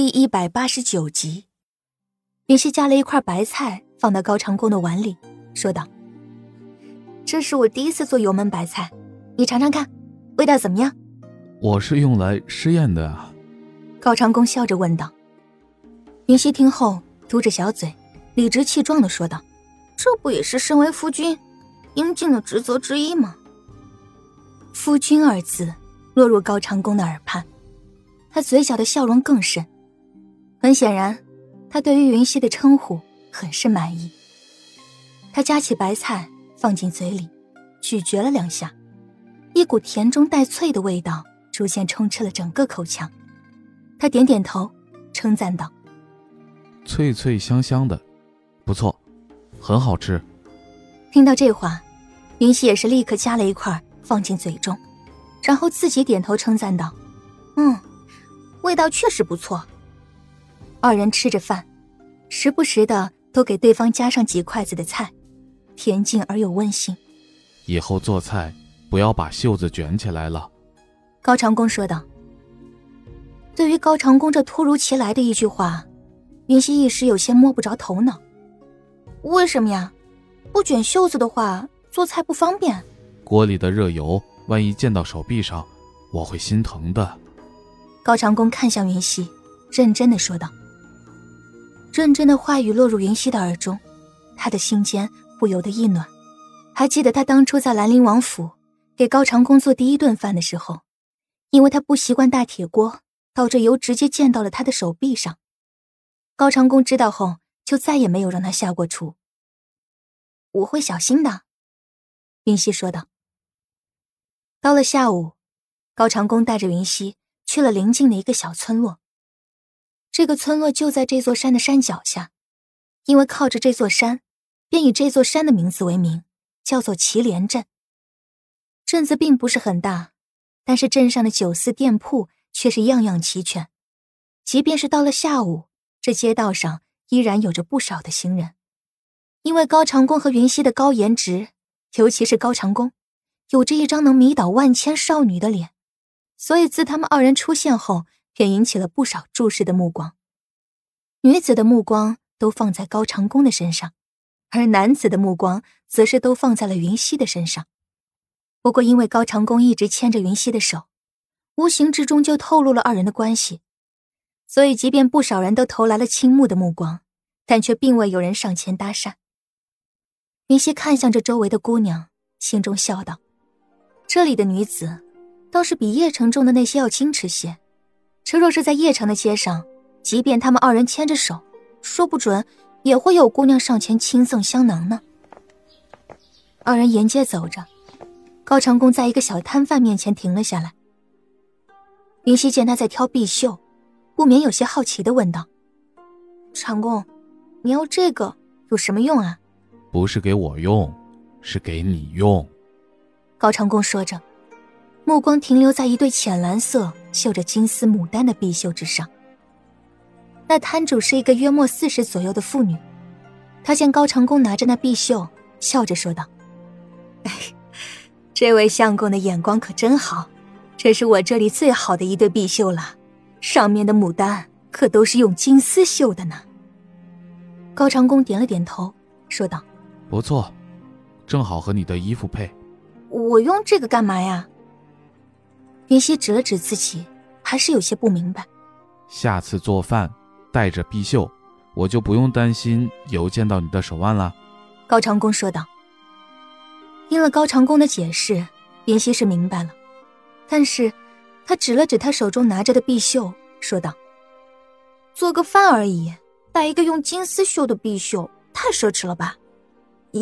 第一百八十九集，云溪夹了一块白菜放到高长恭的碗里，说道：“这是我第一次做油焖白菜，你尝尝看，味道怎么样？”我是用来试验的啊。高长恭笑着问道。云溪听后嘟着小嘴，理直气壮的说道：“这不也是身为夫君应尽的职责之一吗？”夫君二字落入高长恭的耳畔，他嘴角的笑容更甚。很显然，他对于云溪的称呼很是满意。他夹起白菜放进嘴里，咀嚼了两下，一股甜中带脆的味道逐渐充斥了整个口腔。他点点头，称赞道：“脆脆香香的，不错，很好吃。”听到这话，云溪也是立刻夹了一块放进嘴中，然后自己点头称赞道：“嗯，味道确实不错。”二人吃着饭，时不时的都给对方夹上几筷子的菜，恬静而又温馨。以后做菜不要把袖子卷起来了，高长恭说道。对于高长恭这突如其来的一句话，云溪一时有些摸不着头脑。为什么呀？不卷袖子的话，做菜不方便。锅里的热油万一溅到手臂上，我会心疼的。高长恭看向云溪，认真的说道。认真的话语落入云溪的耳中，他的心间不由得一暖。还记得他当初在兰陵王府给高长恭做第一顿饭的时候，因为他不习惯大铁锅，倒着油直接溅到了他的手臂上。高长恭知道后，就再也没有让他下过厨。我会小心的，云溪说道。到了下午，高长恭带着云溪去了邻近的一个小村落。这个村落就在这座山的山脚下，因为靠着这座山，便以这座山的名字为名，叫做祁连镇。镇子并不是很大，但是镇上的酒肆店铺却是样样齐全。即便是到了下午，这街道上依然有着不少的行人。因为高长恭和云溪的高颜值，尤其是高长恭，有着一张能迷倒万千少女的脸，所以自他们二人出现后。便引起了不少注视的目光，女子的目光都放在高长恭的身上，而男子的目光则是都放在了云溪的身上。不过，因为高长恭一直牵着云溪的手，无形之中就透露了二人的关系，所以即便不少人都投来了倾慕的目光，但却并未有人上前搭讪。云溪看向这周围的姑娘，心中笑道：“这里的女子，倒是比邺城中的那些要矜持些。”这若是在邺城的街上，即便他们二人牵着手，说不准也会有姑娘上前亲赠香囊呢。二人沿街走着，高长恭在一个小摊贩面前停了下来。云溪见他在挑碧绣，不免有些好奇的问道：“长公，你要这个有什么用啊？”“不是给我用，是给你用。”高长恭说着。目光停留在一对浅蓝色、绣着金丝牡丹的碧袖之上。那摊主是一个约莫四十左右的妇女，她见高长恭拿着那碧袖，笑着说道：“ 哎，这位相公的眼光可真好，这是我这里最好的一对碧袖了，上面的牡丹可都是用金丝绣的呢。”高长恭点了点头，说道：“不错，正好和你的衣服配。”我用这个干嘛呀？云溪指了指自己，还是有些不明白。下次做饭带着碧绣，我就不用担心油溅到你的手腕了。高长恭说道。听了高长恭的解释，云溪是明白了，但是，他指了指他手中拿着的碧绣，说道：“做个饭而已，带一个用金丝绣的碧绣，太奢侈了吧？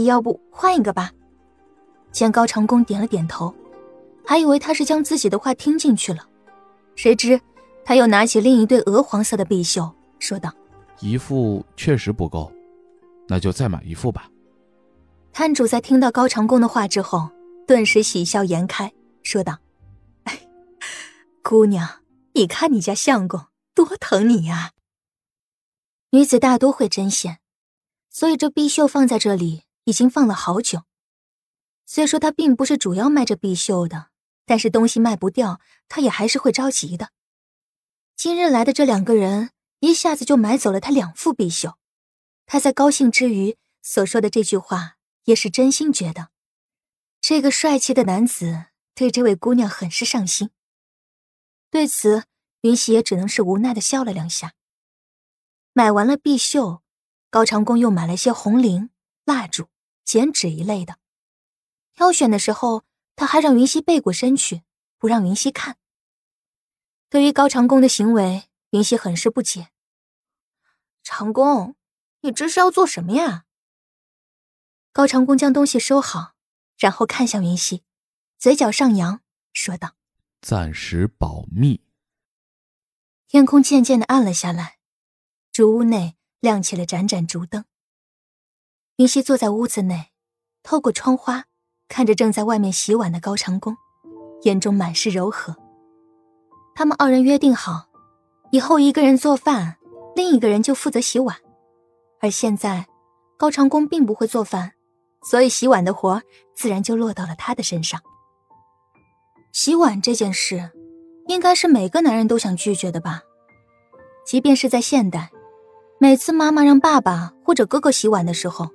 要不换一个吧？”见高长恭点了点头。还以为他是将自己的话听进去了，谁知他又拿起另一对鹅黄色的碧绣，说道：“一副确实不够，那就再买一副吧。”摊主在听到高长恭的话之后，顿时喜笑颜开，说道：“姑娘，你看你家相公多疼你呀。”女子大多会针线，所以这碧绣放在这里已经放了好久。虽说他并不是主要卖这碧绣的。但是东西卖不掉，他也还是会着急的。今日来的这两个人，一下子就买走了他两副碧绣。他在高兴之余所说的这句话，也是真心觉得，这个帅气的男子对这位姑娘很是上心。对此，云溪也只能是无奈的笑了两下。买完了碧绣，高长恭又买了些红绫、蜡烛、剪纸一类的。挑选的时候，他还让云溪背过身去，不让云溪看。对于高长恭的行为，云溪很是不解。长恭，你这是要做什么呀？高长恭将东西收好，然后看向云溪，嘴角上扬，说道：“暂时保密。”天空渐渐的暗了下来，竹屋内亮起了盏盏竹灯。云溪坐在屋子内，透过窗花。看着正在外面洗碗的高长恭，眼中满是柔和。他们二人约定好，以后一个人做饭，另一个人就负责洗碗。而现在，高长恭并不会做饭，所以洗碗的活自然就落到了他的身上。洗碗这件事，应该是每个男人都想拒绝的吧？即便是在现代，每次妈妈让爸爸或者哥哥洗碗的时候，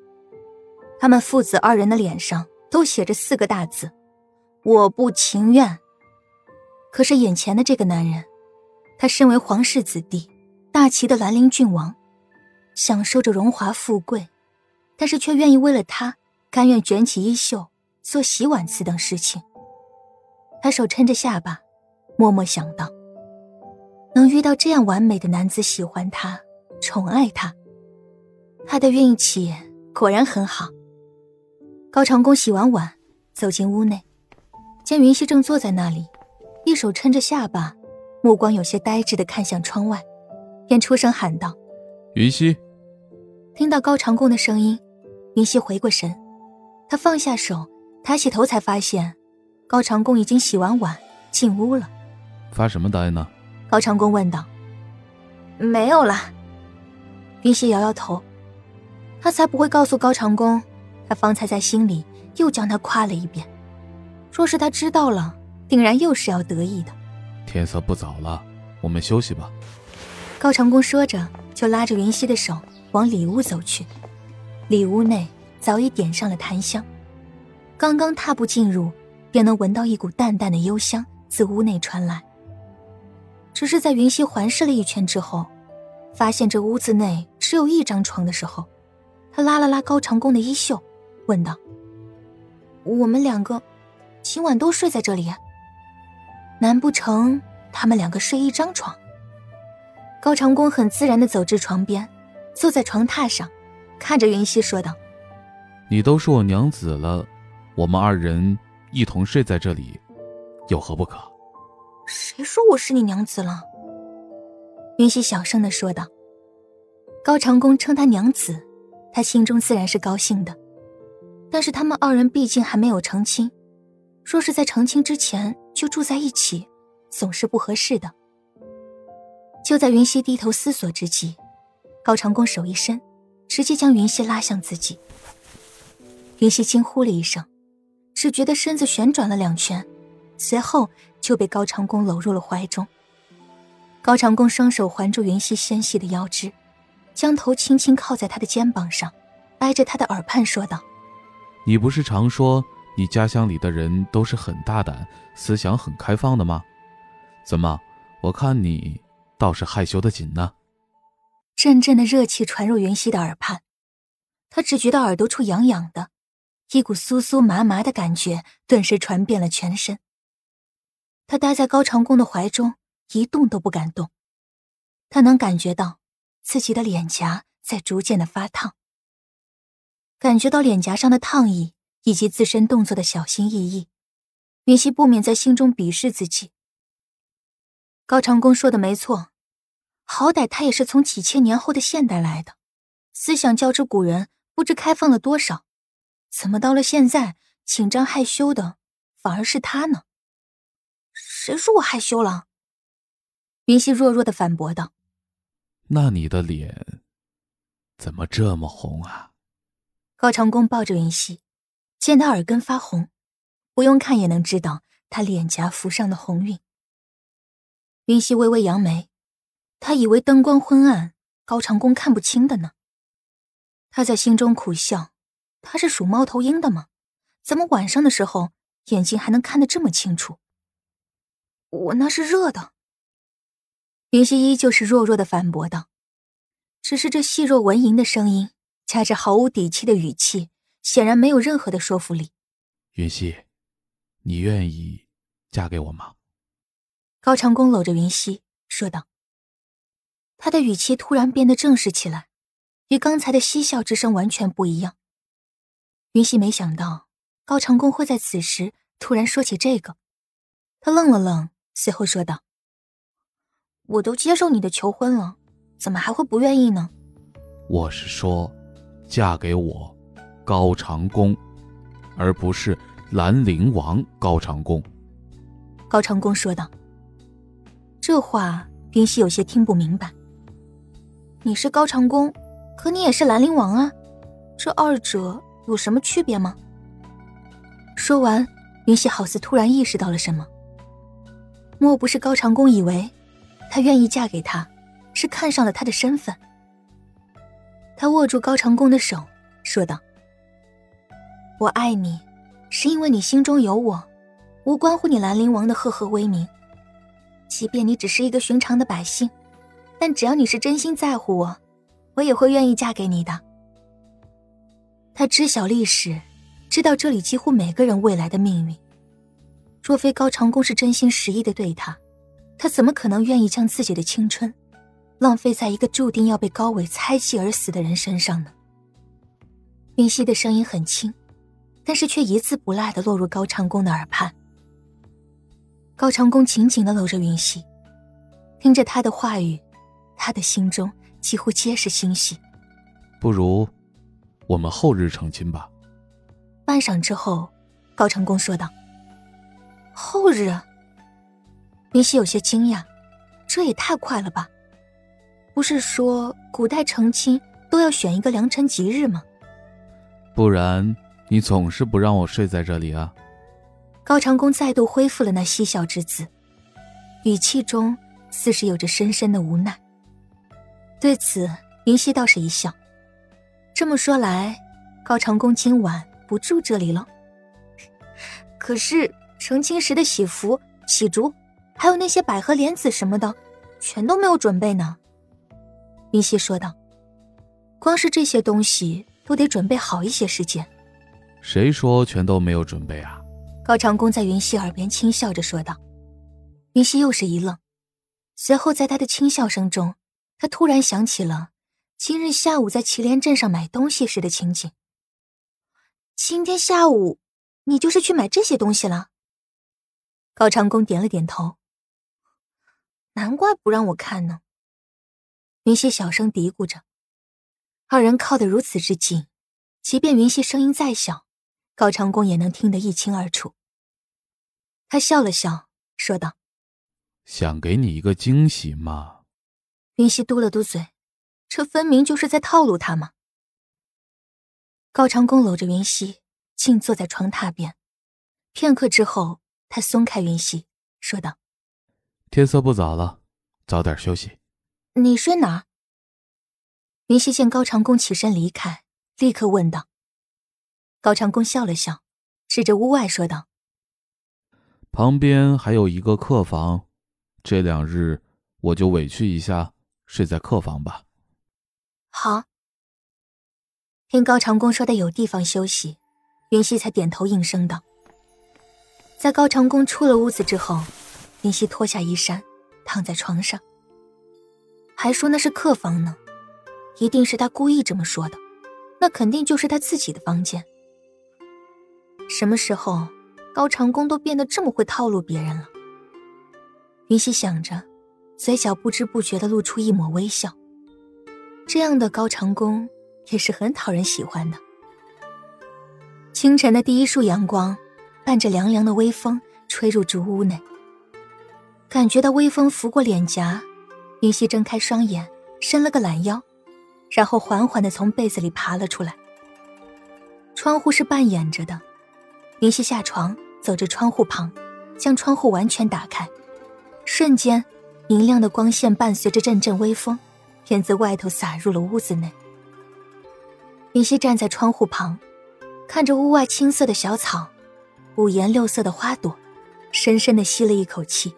他们父子二人的脸上。都写着四个大字：“我不情愿。”可是眼前的这个男人，他身为皇室子弟，大齐的兰陵郡王，享受着荣华富贵，但是却愿意为了他，甘愿卷起衣袖做洗碗此等事情。他手撑着下巴，默默想到：能遇到这样完美的男子喜欢他、宠爱他，他的运气果然很好。高长恭洗完碗，走进屋内，见云溪正坐在那里，一手撑着下巴，目光有些呆滞的看向窗外，便出声喊道：“云溪。”听到高长恭的声音，云溪回过神，他放下手，抬起头才发现，高长恭已经洗完碗进屋了。发什么呆呢？高长恭问道。没有了。云溪摇摇头，他才不会告诉高长恭。他方才在心里又将他夸了一遍，若是他知道了，定然又是要得意的。天色不早了，我们休息吧。高长恭说着，就拉着云溪的手往里屋走去。里屋内早已点上了檀香，刚刚踏步进入，便能闻到一股淡淡的幽香自屋内传来。只是在云溪环视了一圈之后，发现这屋子内只有一张床的时候，他拉了拉高长恭的衣袖。问道：“我们两个今晚都睡在这里？难不成他们两个睡一张床？”高长恭很自然的走至床边，坐在床榻上，看着云溪说道：“你都是我娘子了，我们二人一同睡在这里，有何不可？”“谁说我是你娘子了？”云溪小声的说道。高长恭称她娘子，他心中自然是高兴的。但是他们二人毕竟还没有成亲，若是在成亲之前就住在一起，总是不合适的。就在云溪低头思索之际，高长恭手一伸，直接将云溪拉向自己。云溪惊呼了一声，只觉得身子旋转了两圈，随后就被高长恭搂入了怀中。高长恭双手环住云溪纤细的腰肢，将头轻轻靠在她的肩膀上，挨着她的耳畔说道。你不是常说你家乡里的人都是很大胆、思想很开放的吗？怎么，我看你倒是害羞的紧呢？阵阵的热气传入云溪的耳畔，他只觉得耳朵处痒痒的，一股酥酥麻麻的感觉顿时传遍了全身。他待在高长恭的怀中，一动都不敢动。他能感觉到自己的脸颊在逐渐的发烫。感觉到脸颊上的烫意，以及自身动作的小心翼翼，云溪不免在心中鄙视自己。高长恭说的没错，好歹他也是从几千年后的现代来的，思想较之古人不知开放了多少，怎么到了现在紧张害羞的反而是他呢？谁说我害羞了？云溪弱弱的反驳道：“那你的脸怎么这么红啊？”高长恭抱着云溪，见他耳根发红，不用看也能知道他脸颊浮上的红晕。云溪微微扬眉，他以为灯光昏暗，高长恭看不清的呢。他在心中苦笑，他是属猫头鹰的吗？怎么晚上的时候眼睛还能看得这么清楚？我那是热的。云溪依旧是弱弱的反驳道，只是这细弱蚊蝇的声音，夹着毫无底气的语气，显然没有任何的说服力。云溪，你愿意嫁给我吗？高长恭搂着云溪说道。他的语气突然变得正式起来，与刚才的嬉笑之声完全不一样。云溪没想到高长恭会在此时突然说起这个，他愣了愣，随后说道：“我都接受你的求婚了，怎么还会不愿意呢？”我是说，嫁给我，高长恭，而不是兰陵王高长恭。高长恭说道。这话云溪有些听不明白。你是高长恭，可你也是兰陵王啊，这二者有什么区别吗？说完，云溪好似突然意识到了什么。莫不是高长恭以为，他愿意嫁给他，是看上了他的身份？他握住高长恭的手，说道：“我爱你，是因为你心中有我，无关乎你兰陵王的赫赫威名。”即便你只是一个寻常的百姓，但只要你是真心在乎我，我也会愿意嫁给你的。他知晓历史，知道这里几乎每个人未来的命运。若非高长恭是真心实意的对他，他怎么可能愿意将自己的青春浪费在一个注定要被高伟猜忌而死的人身上呢？云溪的声音很轻，但是却一字不落的落入高长恭的耳畔。高长恭紧紧的搂着云溪，听着他的话语，他的心中几乎皆是欣喜。不如，我们后日成亲吧。半晌之后，高长恭说道：“后日。”云溪有些惊讶，这也太快了吧？不是说古代成亲都要选一个良辰吉日吗？不然你总是不让我睡在这里啊。高长恭再度恢复了那嬉笑之姿，语气中似是有着深深的无奈。对此，云溪倒是一笑。这么说来，高长恭今晚不住这里了。可是成亲时的喜服、喜烛，还有那些百合莲子什么的，全都没有准备呢。云溪说道：“光是这些东西都得准备好一些时间。”谁说全都没有准备啊？高长恭在云溪耳边轻笑着说道：“云溪又是一愣，随后在他的轻笑声中，他突然想起了今日下午在祁连镇上买东西时的情景。今天下午，你就是去买这些东西了？”高长恭点了点头。难怪不让我看呢。云溪小声嘀咕着，二人靠得如此之近，即便云溪声音再小。高长恭也能听得一清二楚。他笑了笑，说道：“想给你一个惊喜嘛。”云溪嘟了嘟嘴，这分明就是在套路他嘛。高长恭搂着云溪，静坐在床榻边，片刻之后，他松开云溪，说道：“天色不早了，早点休息。”你睡哪儿？云溪见高长恭起身离开，立刻问道。高长恭笑了笑，指着屋外说道：“旁边还有一个客房，这两日我就委屈一下，睡在客房吧。”好。听高长恭说的有地方休息，云溪才点头应声道。在高长恭出了屋子之后，云溪脱下衣衫，躺在床上，还说那是客房呢，一定是他故意这么说的，那肯定就是他自己的房间。什么时候，高长恭都变得这么会套路别人了？云溪想着，嘴角不知不觉的露出一抹微笑。这样的高长恭也是很讨人喜欢的。清晨的第一束阳光，伴着凉凉的微风吹入竹屋内。感觉到微风拂过脸颊，云溪睁开双眼，伸了个懒腰，然后缓缓的从被子里爬了出来。窗户是半掩着的。云溪下床，走至窗户旁，将窗户完全打开，瞬间，明亮的光线伴随着阵阵微风，便自外头洒入了屋子内。云溪站在窗户旁，看着屋外青色的小草，五颜六色的花朵，深深的吸了一口气。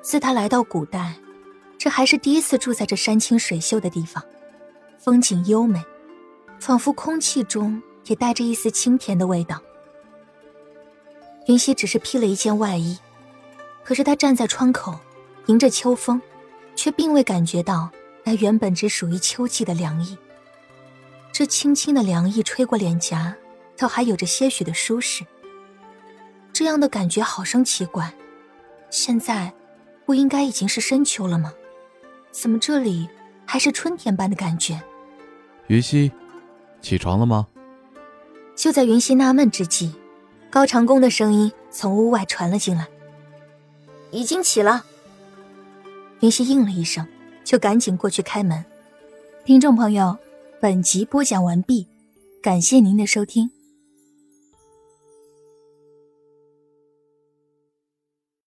自他来到古代，这还是第一次住在这山清水秀的地方，风景优美，仿佛空气中也带着一丝清甜的味道。云溪只是披了一件外衣，可是他站在窗口，迎着秋风，却并未感觉到那原本只属于秋季的凉意。这轻轻的凉意吹过脸颊，倒还有着些许的舒适。这样的感觉好生奇怪，现在不应该已经是深秋了吗？怎么这里还是春天般的感觉？云溪，起床了吗？就在云溪纳闷之际。高长恭的声音从屋外传了进来。已经起了。云溪应了一声，就赶紧过去开门。听众朋友，本集播讲完毕，感谢您的收听。